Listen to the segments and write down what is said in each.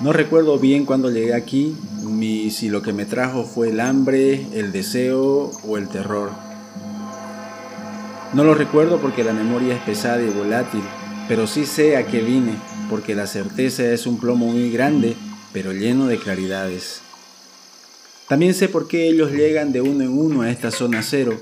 No recuerdo bien cuando llegué aquí, ni si lo que me trajo fue el hambre, el deseo o el terror. No lo recuerdo porque la memoria es pesada y volátil, pero sí sé a qué vine, porque la certeza es un plomo muy grande, pero lleno de claridades. También sé por qué ellos llegan de uno en uno a esta zona cero,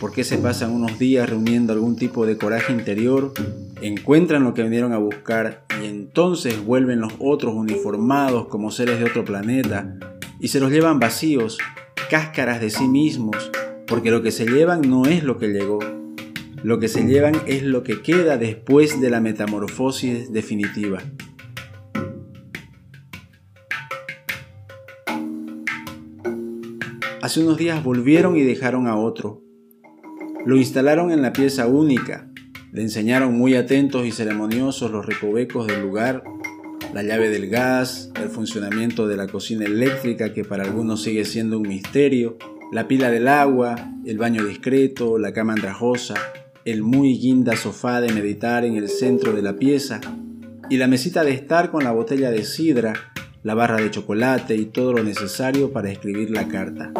por qué se pasan unos días reuniendo algún tipo de coraje interior, encuentran lo que vinieron a buscar y entonces vuelven los otros uniformados como seres de otro planeta y se los llevan vacíos, cáscaras de sí mismos, porque lo que se llevan no es lo que llegó, lo que se llevan es lo que queda después de la metamorfosis definitiva. Hace unos días volvieron y dejaron a otro. Lo instalaron en la pieza única. Le enseñaron muy atentos y ceremoniosos los recovecos del lugar, la llave del gas, el funcionamiento de la cocina eléctrica que para algunos sigue siendo un misterio, la pila del agua, el baño discreto, la cama andrajosa, el muy guinda sofá de meditar en el centro de la pieza y la mesita de estar con la botella de sidra, la barra de chocolate y todo lo necesario para escribir la carta.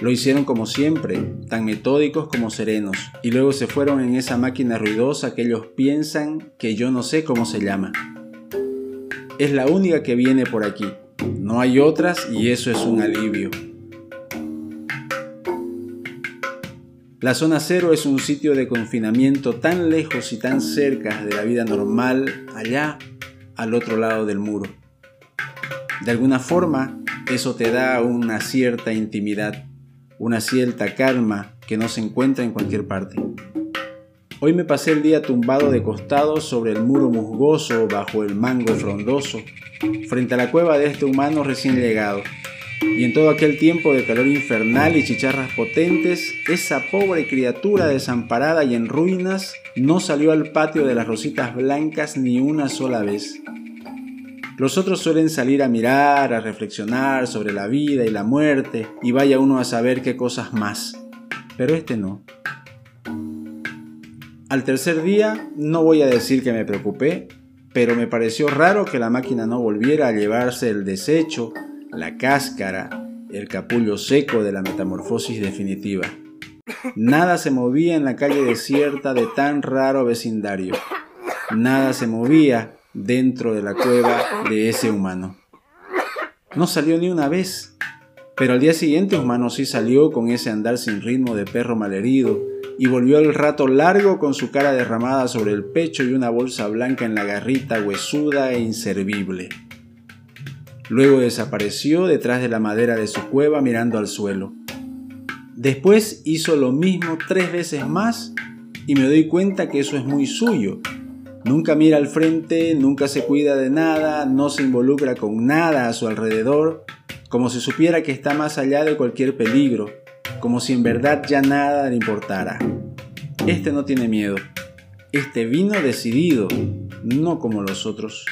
Lo hicieron como siempre, tan metódicos como serenos, y luego se fueron en esa máquina ruidosa que ellos piensan que yo no sé cómo se llama. Es la única que viene por aquí, no hay otras y eso es un alivio. La zona cero es un sitio de confinamiento tan lejos y tan cerca de la vida normal allá al otro lado del muro. De alguna forma, eso te da una cierta intimidad, una cierta calma que no se encuentra en cualquier parte. Hoy me pasé el día tumbado de costado sobre el muro musgoso bajo el mango frondoso, frente a la cueva de este humano recién llegado, y en todo aquel tiempo de calor infernal y chicharras potentes, esa pobre criatura desamparada y en ruinas no salió al patio de las rositas blancas ni una sola vez. Los otros suelen salir a mirar, a reflexionar sobre la vida y la muerte, y vaya uno a saber qué cosas más. Pero este no. Al tercer día, no voy a decir que me preocupé, pero me pareció raro que la máquina no volviera a llevarse el desecho la cáscara, el capullo seco de la metamorfosis definitiva. Nada se movía en la calle desierta de tan raro vecindario. Nada se movía dentro de la cueva de ese humano. No salió ni una vez, pero al día siguiente humano sí salió con ese andar sin ritmo de perro malherido y volvió el rato largo con su cara derramada sobre el pecho y una bolsa blanca en la garrita huesuda e inservible. Luego desapareció detrás de la madera de su cueva mirando al suelo. Después hizo lo mismo tres veces más y me doy cuenta que eso es muy suyo. Nunca mira al frente, nunca se cuida de nada, no se involucra con nada a su alrededor, como si supiera que está más allá de cualquier peligro, como si en verdad ya nada le importara. Este no tiene miedo. Este vino decidido, no como los otros.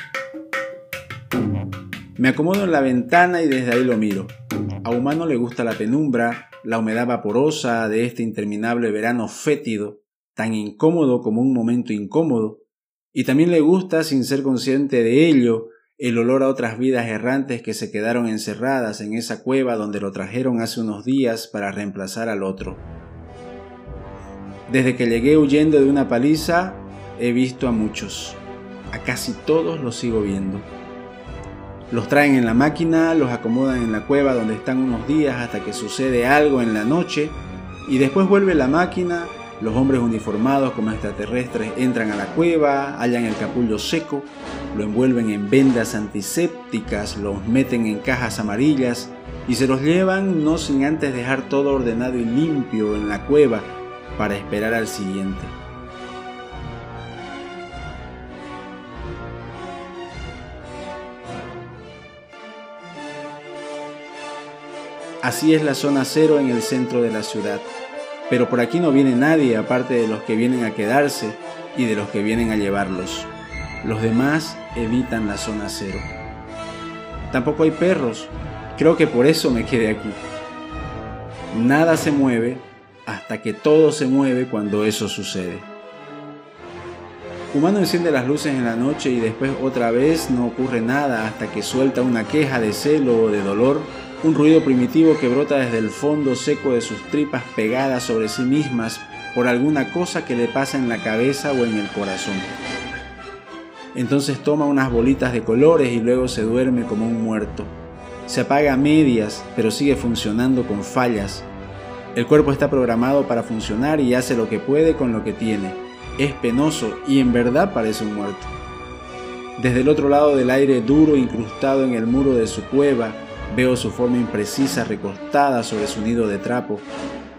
Me acomodo en la ventana y desde ahí lo miro. A Humano le gusta la penumbra, la humedad vaporosa de este interminable verano fétido, tan incómodo como un momento incómodo, y también le gusta, sin ser consciente de ello, el olor a otras vidas errantes que se quedaron encerradas en esa cueva donde lo trajeron hace unos días para reemplazar al otro. Desde que llegué huyendo de una paliza, he visto a muchos. A casi todos los sigo viendo. Los traen en la máquina, los acomodan en la cueva donde están unos días hasta que sucede algo en la noche y después vuelve la máquina, los hombres uniformados como extraterrestres entran a la cueva, hallan el capullo seco, lo envuelven en vendas antisépticas, los meten en cajas amarillas y se los llevan no sin antes dejar todo ordenado y limpio en la cueva para esperar al siguiente. Así es la zona cero en el centro de la ciudad. Pero por aquí no viene nadie aparte de los que vienen a quedarse y de los que vienen a llevarlos. Los demás evitan la zona cero. Tampoco hay perros. Creo que por eso me quedé aquí. Nada se mueve hasta que todo se mueve cuando eso sucede. Humano enciende las luces en la noche y después otra vez no ocurre nada hasta que suelta una queja de celo o de dolor, un ruido primitivo que brota desde el fondo seco de sus tripas pegadas sobre sí mismas por alguna cosa que le pasa en la cabeza o en el corazón. Entonces toma unas bolitas de colores y luego se duerme como un muerto. Se apaga a medias, pero sigue funcionando con fallas. El cuerpo está programado para funcionar y hace lo que puede con lo que tiene es penoso y en verdad parece un muerto. Desde el otro lado del aire duro incrustado en el muro de su cueva, veo su forma imprecisa recostada sobre su nido de trapo.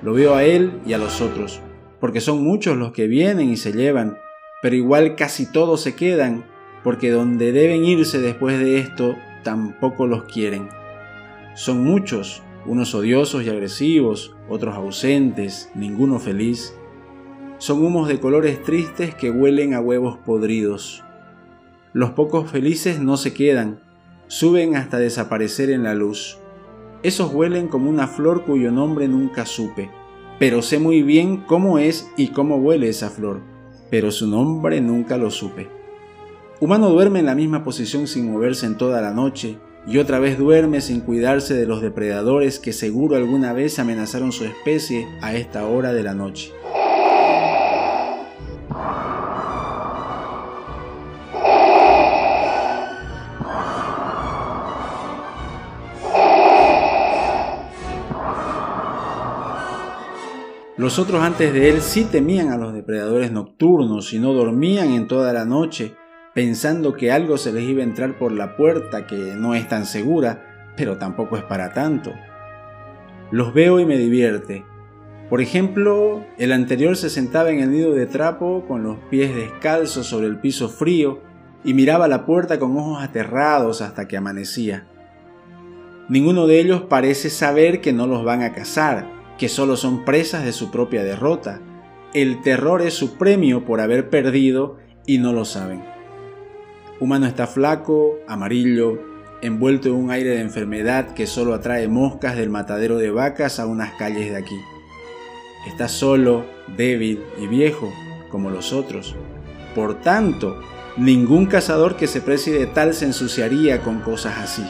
Lo veo a él y a los otros, porque son muchos los que vienen y se llevan, pero igual casi todos se quedan, porque donde deben irse después de esto, tampoco los quieren. Son muchos, unos odiosos y agresivos, otros ausentes, ninguno feliz. Son humos de colores tristes que huelen a huevos podridos. Los pocos felices no se quedan, suben hasta desaparecer en la luz. Esos huelen como una flor cuyo nombre nunca supe, pero sé muy bien cómo es y cómo huele esa flor, pero su nombre nunca lo supe. Humano duerme en la misma posición sin moverse en toda la noche, y otra vez duerme sin cuidarse de los depredadores que seguro alguna vez amenazaron su especie a esta hora de la noche. Los otros antes de él sí temían a los depredadores nocturnos y no dormían en toda la noche, pensando que algo se les iba a entrar por la puerta que no es tan segura, pero tampoco es para tanto. Los veo y me divierte. Por ejemplo, el anterior se sentaba en el nido de trapo con los pies descalzos sobre el piso frío y miraba la puerta con ojos aterrados hasta que amanecía. Ninguno de ellos parece saber que no los van a cazar, que solo son presas de su propia derrota. El terror es su premio por haber perdido y no lo saben. Humano está flaco, amarillo, envuelto en un aire de enfermedad que solo atrae moscas del matadero de vacas a unas calles de aquí. Está solo, débil y viejo, como los otros. Por tanto, ningún cazador que se precie tal se ensuciaría con cosas así.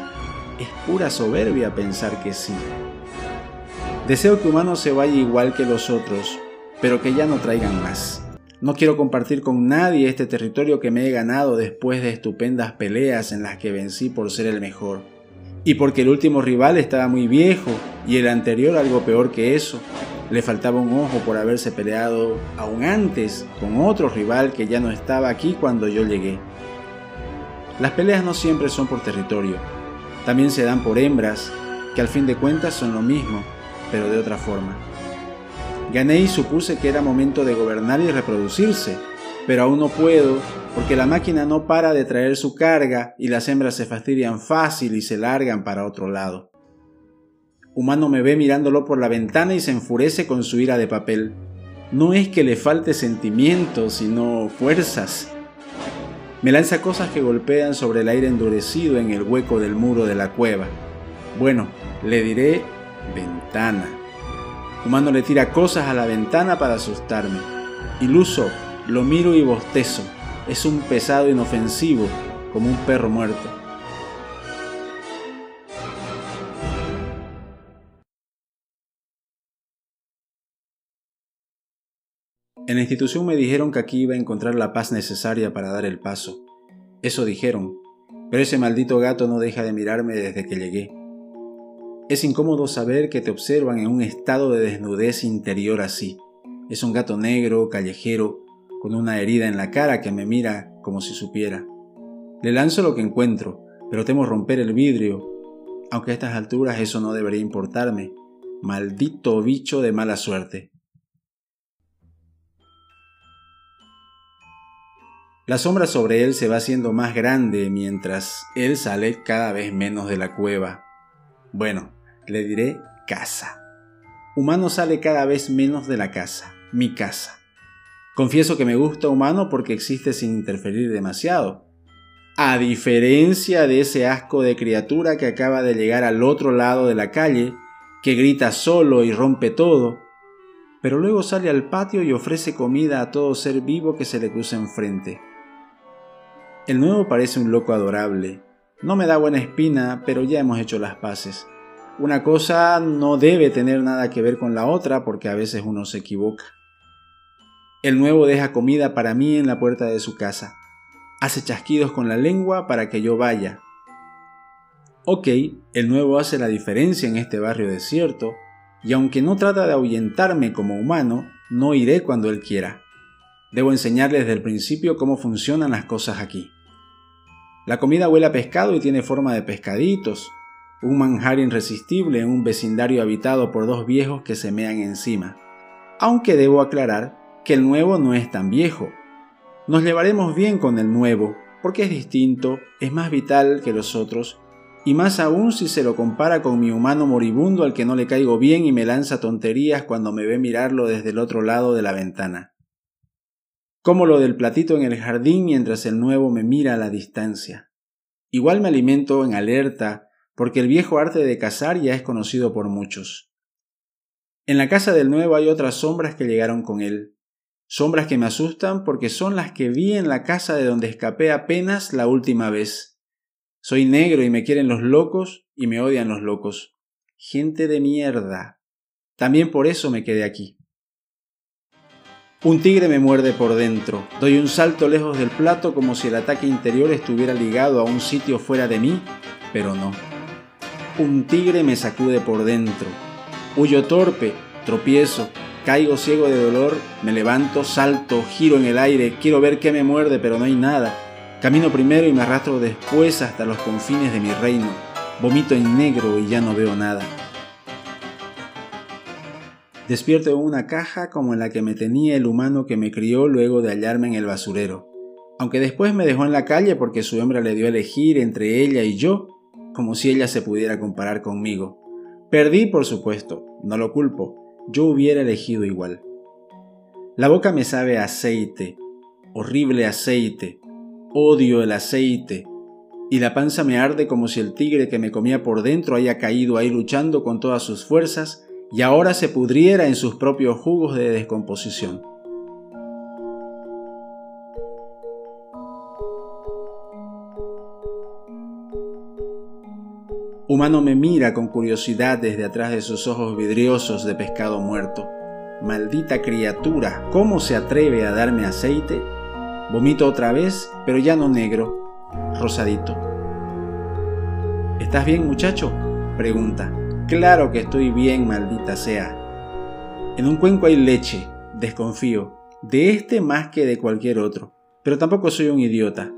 Es pura soberbia pensar que sí. Deseo que Humano se vaya igual que los otros, pero que ya no traigan más. No quiero compartir con nadie este territorio que me he ganado después de estupendas peleas en las que vencí por ser el mejor. Y porque el último rival estaba muy viejo y el anterior algo peor que eso. Le faltaba un ojo por haberse peleado aún antes con otro rival que ya no estaba aquí cuando yo llegué. Las peleas no siempre son por territorio, también se dan por hembras, que al fin de cuentas son lo mismo pero de otra forma. Gané y supuse que era momento de gobernar y reproducirse, pero aún no puedo porque la máquina no para de traer su carga y las hembras se fastidian fácil y se largan para otro lado. Humano me ve mirándolo por la ventana y se enfurece con su ira de papel. No es que le falte sentimientos, sino fuerzas. Me lanza cosas que golpean sobre el aire endurecido en el hueco del muro de la cueva. Bueno, le diré ventana. Humano le tira cosas a la ventana para asustarme. Iluso, lo miro y bostezo. Es un pesado inofensivo, como un perro muerto. En la institución me dijeron que aquí iba a encontrar la paz necesaria para dar el paso. Eso dijeron, pero ese maldito gato no deja de mirarme desde que llegué. Es incómodo saber que te observan en un estado de desnudez interior así. Es un gato negro, callejero, con una herida en la cara que me mira como si supiera. Le lanzo lo que encuentro, pero temo romper el vidrio, aunque a estas alturas eso no debería importarme. Maldito bicho de mala suerte. La sombra sobre él se va haciendo más grande mientras él sale cada vez menos de la cueva. Bueno, le diré casa. Humano sale cada vez menos de la casa, mi casa. Confieso que me gusta humano porque existe sin interferir demasiado. A diferencia de ese asco de criatura que acaba de llegar al otro lado de la calle que grita solo y rompe todo, pero luego sale al patio y ofrece comida a todo ser vivo que se le cruza enfrente. El nuevo parece un loco adorable. No me da buena espina, pero ya hemos hecho las paces. Una cosa no debe tener nada que ver con la otra porque a veces uno se equivoca. El nuevo deja comida para mí en la puerta de su casa. Hace chasquidos con la lengua para que yo vaya. Ok, el nuevo hace la diferencia en este barrio desierto, y aunque no trata de ahuyentarme como humano, no iré cuando él quiera. Debo enseñarle desde el principio cómo funcionan las cosas aquí. La comida huele a pescado y tiene forma de pescaditos, un manjar irresistible en un vecindario habitado por dos viejos que se mean encima. Aunque debo aclarar que el nuevo no es tan viejo. Nos llevaremos bien con el nuevo, porque es distinto, es más vital que los otros, y más aún si se lo compara con mi humano moribundo al que no le caigo bien y me lanza tonterías cuando me ve mirarlo desde el otro lado de la ventana. Como lo del platito en el jardín mientras el nuevo me mira a la distancia. Igual me alimento en alerta, porque el viejo arte de cazar ya es conocido por muchos. En la casa del nuevo hay otras sombras que llegaron con él, sombras que me asustan porque son las que vi en la casa de donde escapé apenas la última vez. Soy negro y me quieren los locos y me odian los locos. Gente de mierda. También por eso me quedé aquí. Un tigre me muerde por dentro. Doy un salto lejos del plato como si el ataque interior estuviera ligado a un sitio fuera de mí, pero no. Un tigre me sacude por dentro. Huyo torpe, tropiezo, caigo ciego de dolor, me levanto, salto, giro en el aire, quiero ver qué me muerde, pero no hay nada. Camino primero y me arrastro después hasta los confines de mi reino. Vomito en negro y ya no veo nada. Despierto en una caja como en la que me tenía el humano que me crió luego de hallarme en el basurero. Aunque después me dejó en la calle porque su hembra le dio a elegir entre ella y yo, como si ella se pudiera comparar conmigo. Perdí, por supuesto, no lo culpo, yo hubiera elegido igual. La boca me sabe aceite, horrible aceite, odio el aceite, y la panza me arde como si el tigre que me comía por dentro haya caído ahí luchando con todas sus fuerzas y ahora se pudriera en sus propios jugos de descomposición. Humano me mira con curiosidad desde atrás de sus ojos vidriosos de pescado muerto. Maldita criatura, ¿cómo se atreve a darme aceite? Vomito otra vez, pero ya no negro, rosadito. ¿Estás bien, muchacho? pregunta. Claro que estoy bien, maldita sea. En un cuenco hay leche, desconfío, de este más que de cualquier otro, pero tampoco soy un idiota.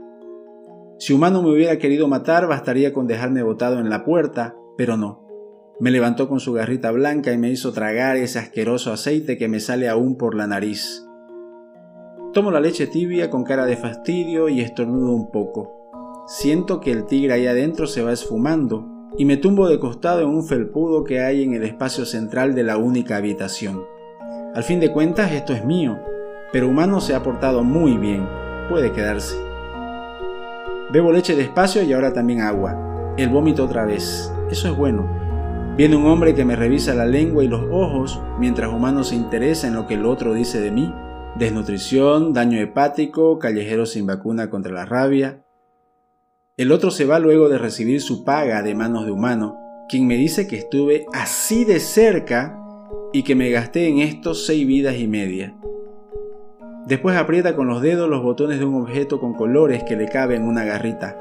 Si humano me hubiera querido matar, bastaría con dejarme botado en la puerta, pero no. Me levantó con su garrita blanca y me hizo tragar ese asqueroso aceite que me sale aún por la nariz. Tomo la leche tibia con cara de fastidio y estornudo un poco. Siento que el tigre ahí adentro se va esfumando y me tumbo de costado en un felpudo que hay en el espacio central de la única habitación. Al fin de cuentas esto es mío, pero humano se ha portado muy bien, puede quedarse. Bebo leche despacio y ahora también agua. El vómito otra vez. Eso es bueno. Viene un hombre que me revisa la lengua y los ojos mientras humano se interesa en lo que el otro dice de mí. Desnutrición, daño hepático, callejero sin vacuna contra la rabia. El otro se va luego de recibir su paga de manos de humano, quien me dice que estuve así de cerca y que me gasté en esto seis vidas y media. Después aprieta con los dedos los botones de un objeto con colores que le cabe en una garrita.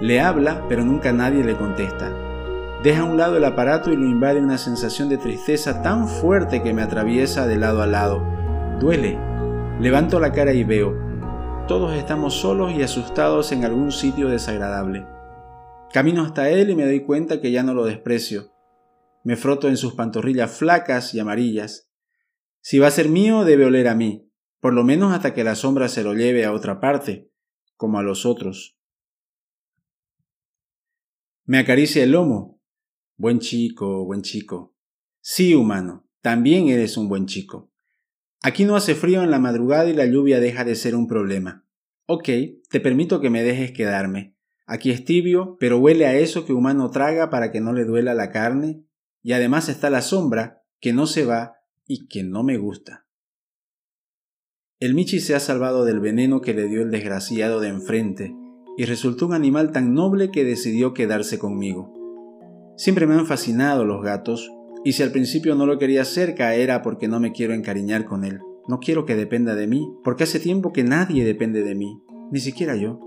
Le habla, pero nunca nadie le contesta. Deja a un lado el aparato y lo invade una sensación de tristeza tan fuerte que me atraviesa de lado a lado. Duele. Levanto la cara y veo. Todos estamos solos y asustados en algún sitio desagradable. Camino hasta él y me doy cuenta que ya no lo desprecio. Me froto en sus pantorrillas flacas y amarillas. Si va a ser mío, debe oler a mí por lo menos hasta que la sombra se lo lleve a otra parte, como a los otros. Me acaricia el lomo. Buen chico, buen chico. Sí, humano, también eres un buen chico. Aquí no hace frío en la madrugada y la lluvia deja de ser un problema. Ok, te permito que me dejes quedarme. Aquí es tibio, pero huele a eso que humano traga para que no le duela la carne, Y además está la sombra, que no se va y que no me gusta. El Michi se ha salvado del veneno que le dio el desgraciado de enfrente y resultó un animal tan noble que decidió quedarse conmigo. Siempre me han fascinado los gatos y si al principio no lo quería cerca era porque no me quiero encariñar con él. No quiero que dependa de mí, porque hace tiempo que nadie depende de mí, ni siquiera yo.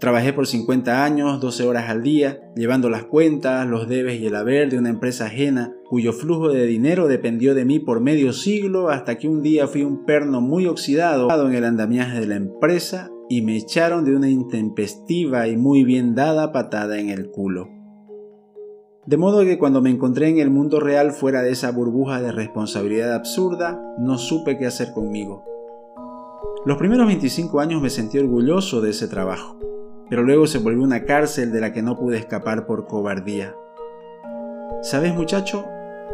Trabajé por 50 años, 12 horas al día, llevando las cuentas, los debes y el haber de una empresa ajena, cuyo flujo de dinero dependió de mí por medio siglo hasta que un día fui un perno muy oxidado en el andamiaje de la empresa y me echaron de una intempestiva y muy bien dada patada en el culo. De modo que cuando me encontré en el mundo real fuera de esa burbuja de responsabilidad absurda, no supe qué hacer conmigo. Los primeros 25 años me sentí orgulloso de ese trabajo pero luego se volvió una cárcel de la que no pude escapar por cobardía. ¿Sabes muchacho?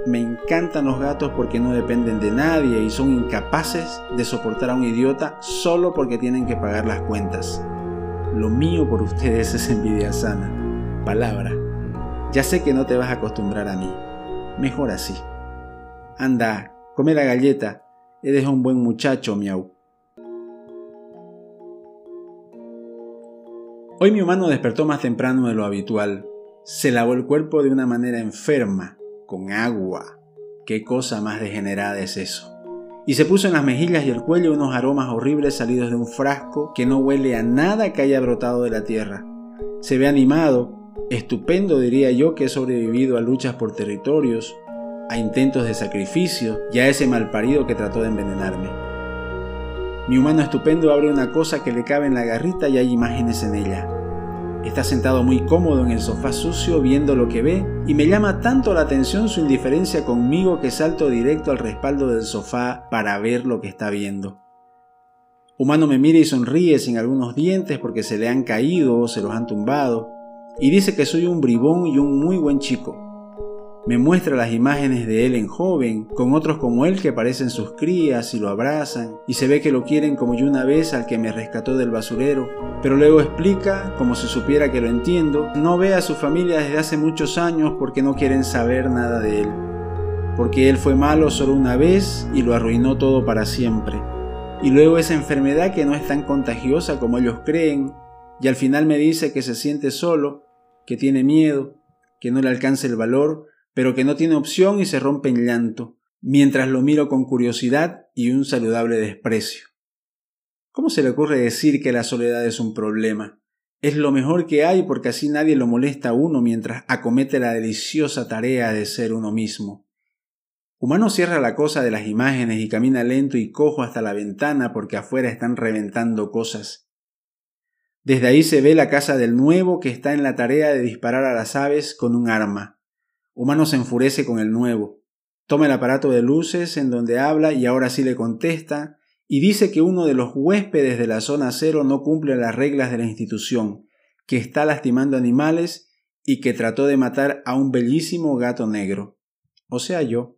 Me encantan los gatos porque no dependen de nadie y son incapaces de soportar a un idiota solo porque tienen que pagar las cuentas. Lo mío por ustedes es envidia sana. Palabra. Ya sé que no te vas a acostumbrar a mí. Mejor así. Anda, come la galleta. Eres un buen muchacho, miau. Hoy mi humano despertó más temprano de lo habitual. Se lavó el cuerpo de una manera enferma, con agua. Qué cosa más degenerada es eso. Y se puso en las mejillas y el cuello unos aromas horribles salidos de un frasco que no huele a nada que haya brotado de la tierra. Se ve animado, estupendo diría yo que he sobrevivido a luchas por territorios, a intentos de sacrificio y a ese malparido que trató de envenenarme. Mi humano estupendo abre una cosa que le cabe en la garrita y hay imágenes en ella. Está sentado muy cómodo en el sofá sucio viendo lo que ve y me llama tanto la atención su indiferencia conmigo que salto directo al respaldo del sofá para ver lo que está viendo. Humano me mira y sonríe sin algunos dientes porque se le han caído o se los han tumbado y dice que soy un bribón y un muy buen chico. Me muestra las imágenes de él en joven, con otros como él que parecen sus crías y lo abrazan, y se ve que lo quieren como yo una vez al que me rescató del basurero, pero luego explica, como si supiera que lo entiendo, no ve a su familia desde hace muchos años porque no quieren saber nada de él, porque él fue malo solo una vez y lo arruinó todo para siempre. Y luego esa enfermedad que no es tan contagiosa como ellos creen, y al final me dice que se siente solo, que tiene miedo, que no le alcanza el valor, pero que no tiene opción y se rompe en llanto, mientras lo miro con curiosidad y un saludable desprecio. ¿Cómo se le ocurre decir que la soledad es un problema? Es lo mejor que hay porque así nadie lo molesta a uno mientras acomete la deliciosa tarea de ser uno mismo. Humano cierra la cosa de las imágenes y camina lento y cojo hasta la ventana porque afuera están reventando cosas. Desde ahí se ve la casa del nuevo que está en la tarea de disparar a las aves con un arma. Humano se enfurece con el nuevo. Toma el aparato de luces en donde habla y ahora sí le contesta y dice que uno de los huéspedes de la zona cero no cumple las reglas de la institución, que está lastimando animales y que trató de matar a un bellísimo gato negro. O sea, yo.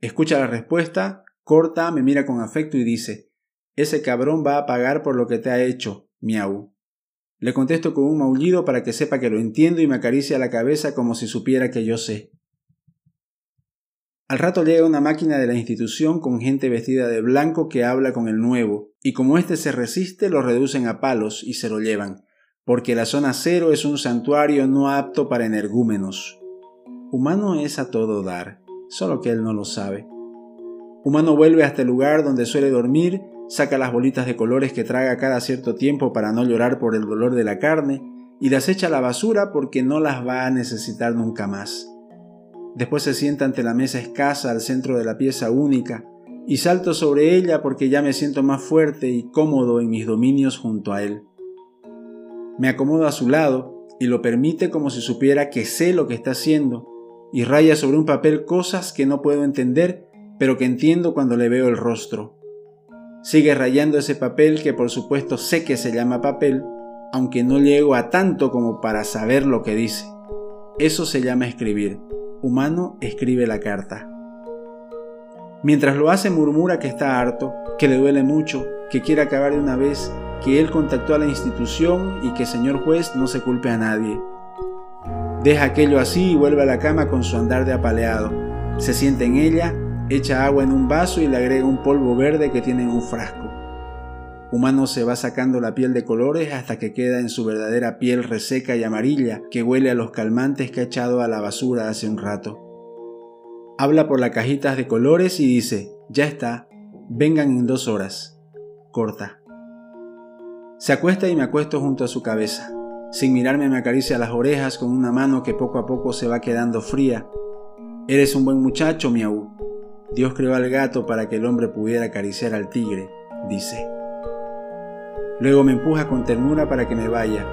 Escucha la respuesta, corta, me mira con afecto y dice, ese cabrón va a pagar por lo que te ha hecho, miau. Le contesto con un maullido para que sepa que lo entiendo y me acaricia la cabeza como si supiera que yo sé. Al rato llega una máquina de la institución con gente vestida de blanco que habla con el nuevo, y como éste se resiste, lo reducen a palos y se lo llevan, porque la zona cero es un santuario no apto para energúmenos. Humano es a todo dar, solo que él no lo sabe. Humano vuelve hasta el lugar donde suele dormir saca las bolitas de colores que traga cada cierto tiempo para no llorar por el dolor de la carne y las echa a la basura porque no las va a necesitar nunca más. Después se sienta ante la mesa escasa al centro de la pieza única y salto sobre ella porque ya me siento más fuerte y cómodo en mis dominios junto a él. Me acomodo a su lado y lo permite como si supiera que sé lo que está haciendo y raya sobre un papel cosas que no puedo entender pero que entiendo cuando le veo el rostro. Sigue rayando ese papel que por supuesto sé que se llama papel, aunque no llego a tanto como para saber lo que dice. Eso se llama escribir. Humano escribe la carta. Mientras lo hace murmura que está harto, que le duele mucho, que quiere acabar de una vez, que él contactó a la institución y que señor juez no se culpe a nadie. Deja aquello así y vuelve a la cama con su andar de apaleado. Se siente en ella, echa agua en un vaso y le agrega un polvo verde que tiene en un frasco. Humano se va sacando la piel de colores hasta que queda en su verdadera piel reseca y amarilla que huele a los calmantes que ha echado a la basura hace un rato. Habla por las cajitas de colores y dice, ya está, vengan en dos horas. Corta. Se acuesta y me acuesto junto a su cabeza. Sin mirarme me acaricia las orejas con una mano que poco a poco se va quedando fría. Eres un buen muchacho, miau. Dios creó al gato para que el hombre pudiera acariciar al tigre, dice. Luego me empuja con ternura para que me vaya.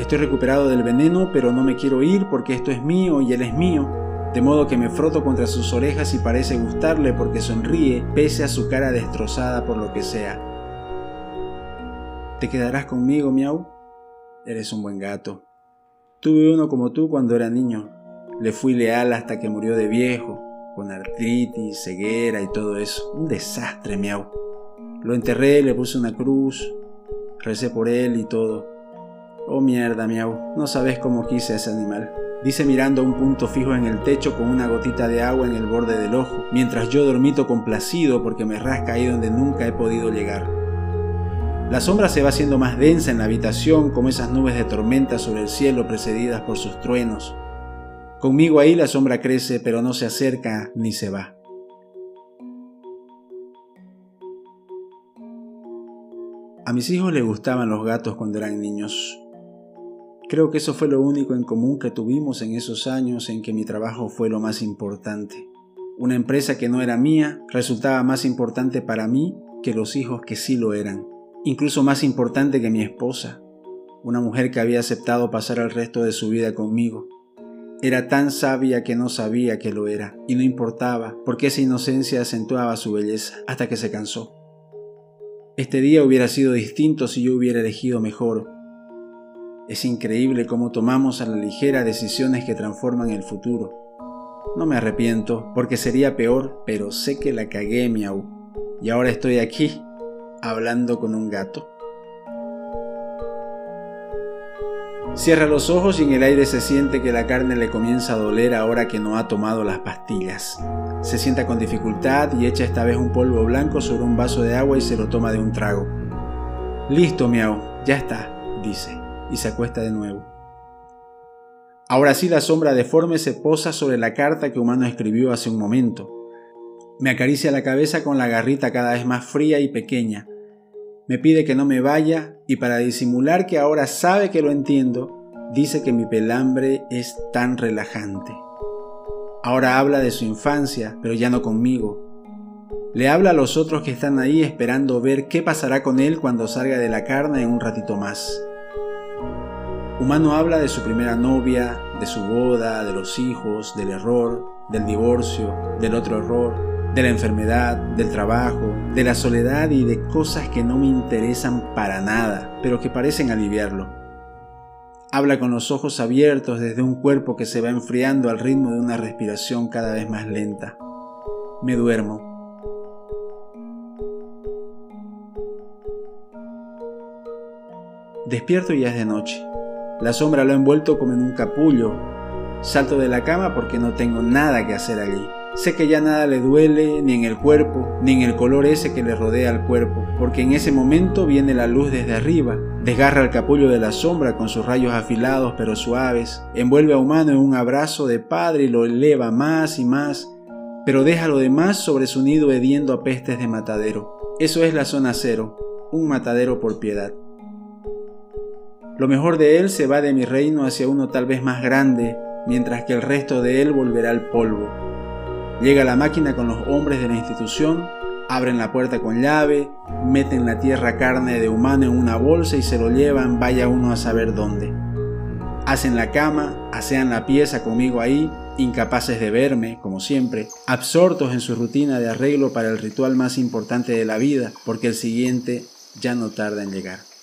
Estoy recuperado del veneno, pero no me quiero ir porque esto es mío y él es mío, de modo que me froto contra sus orejas y parece gustarle porque sonríe pese a su cara destrozada por lo que sea. ¿Te quedarás conmigo, miau? Eres un buen gato. Tuve uno como tú cuando era niño. Le fui leal hasta que murió de viejo, con artritis, ceguera y todo eso. Un desastre, miau. Lo enterré, le puse una cruz, recé por él y todo. Oh mierda, miau, no sabes cómo quise a ese animal. Dice mirando a un punto fijo en el techo con una gotita de agua en el borde del ojo, mientras yo dormito complacido porque me rasca ahí donde nunca he podido llegar. La sombra se va haciendo más densa en la habitación como esas nubes de tormenta sobre el cielo precedidas por sus truenos. Conmigo ahí la sombra crece pero no se acerca ni se va. A mis hijos les gustaban los gatos cuando eran niños. Creo que eso fue lo único en común que tuvimos en esos años en que mi trabajo fue lo más importante. Una empresa que no era mía resultaba más importante para mí que los hijos que sí lo eran. Incluso más importante que mi esposa, una mujer que había aceptado pasar el resto de su vida conmigo. Era tan sabia que no sabía que lo era, y no importaba, porque esa inocencia acentuaba su belleza, hasta que se cansó. Este día hubiera sido distinto si yo hubiera elegido mejor. Es increíble cómo tomamos a la ligera decisiones que transforman el futuro. No me arrepiento, porque sería peor, pero sé que la cagué, miau. Y ahora estoy aquí, hablando con un gato. Cierra los ojos y en el aire se siente que la carne le comienza a doler ahora que no ha tomado las pastillas. Se sienta con dificultad y echa esta vez un polvo blanco sobre un vaso de agua y se lo toma de un trago. Listo, miau, ya está, dice, y se acuesta de nuevo. Ahora sí la sombra deforme se posa sobre la carta que Humano escribió hace un momento. Me acaricia la cabeza con la garrita cada vez más fría y pequeña, me pide que no me vaya y para disimular que ahora sabe que lo entiendo, dice que mi pelambre es tan relajante. Ahora habla de su infancia, pero ya no conmigo. Le habla a los otros que están ahí esperando ver qué pasará con él cuando salga de la carne en un ratito más. Humano habla de su primera novia, de su boda, de los hijos, del error, del divorcio, del otro error, de la enfermedad, del trabajo, de la soledad y de cosas que no me interesan para nada, pero que parecen aliviarlo. Habla con los ojos abiertos desde un cuerpo que se va enfriando al ritmo de una respiración cada vez más lenta. Me duermo. Despierto y ya es de noche. La sombra lo ha envuelto como en un capullo. Salto de la cama porque no tengo nada que hacer allí. Sé que ya nada le duele, ni en el cuerpo, ni en el color ese que le rodea al cuerpo, porque en ese momento viene la luz desde arriba, desgarra el capullo de la sombra con sus rayos afilados pero suaves, envuelve a humano en un abrazo de padre y lo eleva más y más, pero deja lo demás sobre su nido hediendo a pestes de matadero. Eso es la zona cero, un matadero por piedad. Lo mejor de él se va de mi reino hacia uno tal vez más grande, mientras que el resto de él volverá al polvo Llega la máquina con los hombres de la institución, abren la puerta con llave, meten la tierra carne de humano en una bolsa y se lo llevan, vaya uno a saber dónde. Hacen la cama, asean la pieza conmigo ahí, incapaces de verme, como siempre, absortos en su rutina de arreglo para el ritual más importante de la vida, porque el siguiente ya no tarda en llegar.